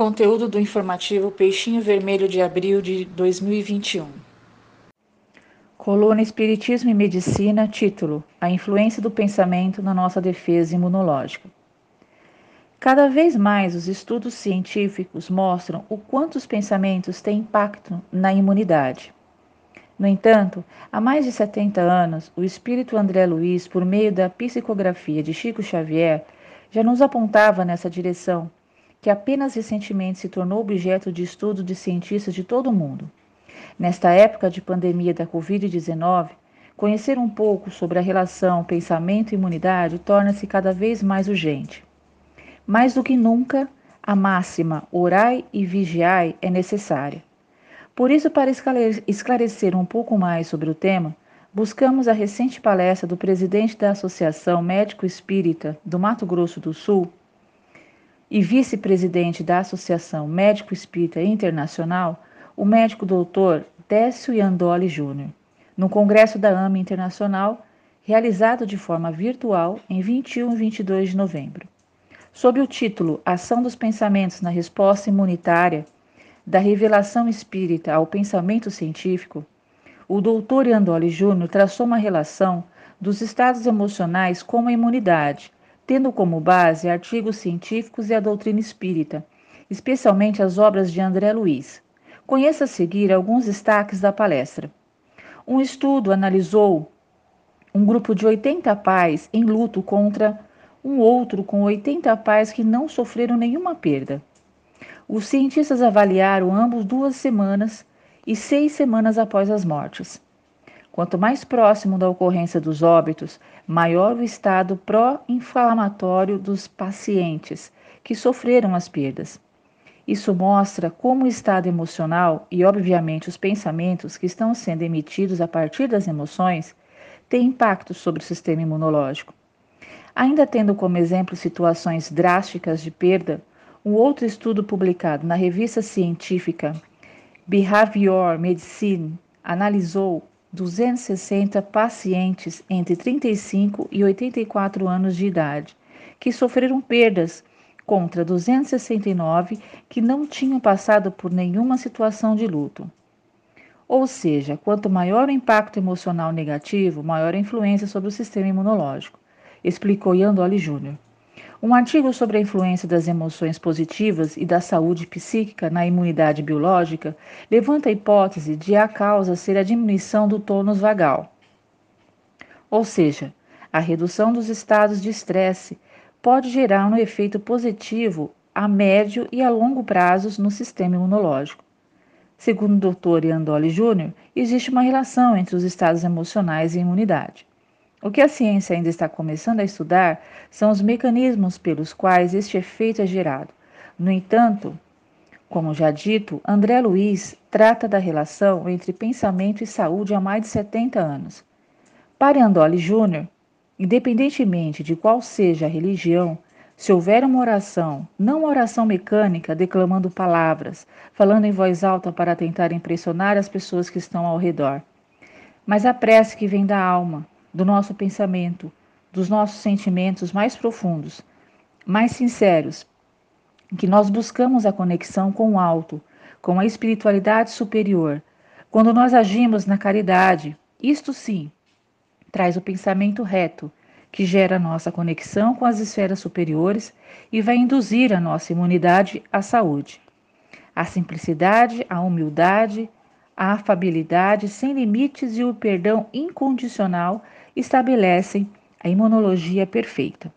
Conteúdo do informativo Peixinho Vermelho de abril de 2021. Coluna Espiritismo e Medicina, título: A influência do pensamento na nossa defesa imunológica. Cada vez mais os estudos científicos mostram o quanto os pensamentos têm impacto na imunidade. No entanto, há mais de 70 anos, o espírito André Luiz, por meio da psicografia de Chico Xavier, já nos apontava nessa direção que apenas recentemente se tornou objeto de estudo de cientistas de todo o mundo. Nesta época de pandemia da Covid-19, conhecer um pouco sobre a relação pensamento e imunidade torna-se cada vez mais urgente. Mais do que nunca, a máxima orai e vigiai é necessária. Por isso, para esclarecer um pouco mais sobre o tema, buscamos a recente palestra do presidente da Associação Médico Espírita do Mato Grosso do Sul, e vice-presidente da Associação Médico Espírita Internacional, o médico doutor Décio Iandoli Júnior, no Congresso da AMA Internacional, realizado de forma virtual em 21 e 22 de novembro. Sob o título Ação dos Pensamentos na Resposta Imunitária, da Revelação Espírita ao Pensamento Científico, o doutor Iandoli Júnior traçou uma relação dos estados emocionais com a imunidade, tendo como base artigos científicos e a doutrina espírita, especialmente as obras de André Luiz. Conheça a seguir alguns destaques da palestra. Um estudo analisou um grupo de 80 pais em luto contra um outro com 80 pais que não sofreram nenhuma perda. Os cientistas avaliaram ambos duas semanas e seis semanas após as mortes. Quanto mais próximo da ocorrência dos óbitos, maior o estado pró-inflamatório dos pacientes que sofreram as perdas. Isso mostra como o estado emocional e, obviamente, os pensamentos que estão sendo emitidos a partir das emoções têm impacto sobre o sistema imunológico. Ainda tendo como exemplo situações drásticas de perda, um outro estudo publicado na revista científica Behavior Medicine analisou 260 pacientes entre 35 e 84 anos de idade que sofreram perdas contra 269 que não tinham passado por nenhuma situação de luto. Ou seja, quanto maior o impacto emocional negativo, maior a influência sobre o sistema imunológico, explicou Yandoli Júnior. Um artigo sobre a influência das emoções positivas e da saúde psíquica na imunidade biológica levanta a hipótese de a causa ser a diminuição do tônus vagal. Ou seja, a redução dos estados de estresse pode gerar um efeito positivo a médio e a longo prazos no sistema imunológico. Segundo o Dr. Iandoli Júnior, existe uma relação entre os estados emocionais e imunidade. O que a ciência ainda está começando a estudar são os mecanismos pelos quais este efeito é gerado. No entanto, como já dito, André Luiz trata da relação entre pensamento e saúde há mais de 70 anos. Para Andoli Júnior, independentemente de qual seja a religião, se houver uma oração, não uma oração mecânica declamando palavras, falando em voz alta para tentar impressionar as pessoas que estão ao redor, mas a prece que vem da alma, do nosso pensamento, dos nossos sentimentos mais profundos, mais sinceros, que nós buscamos a conexão com o alto, com a espiritualidade superior. Quando nós agimos na caridade, isto sim traz o pensamento reto, que gera nossa conexão com as esferas superiores e vai induzir a nossa imunidade à saúde. A simplicidade, a humildade, a afabilidade sem limites e o perdão incondicional estabelecem a imunologia perfeita.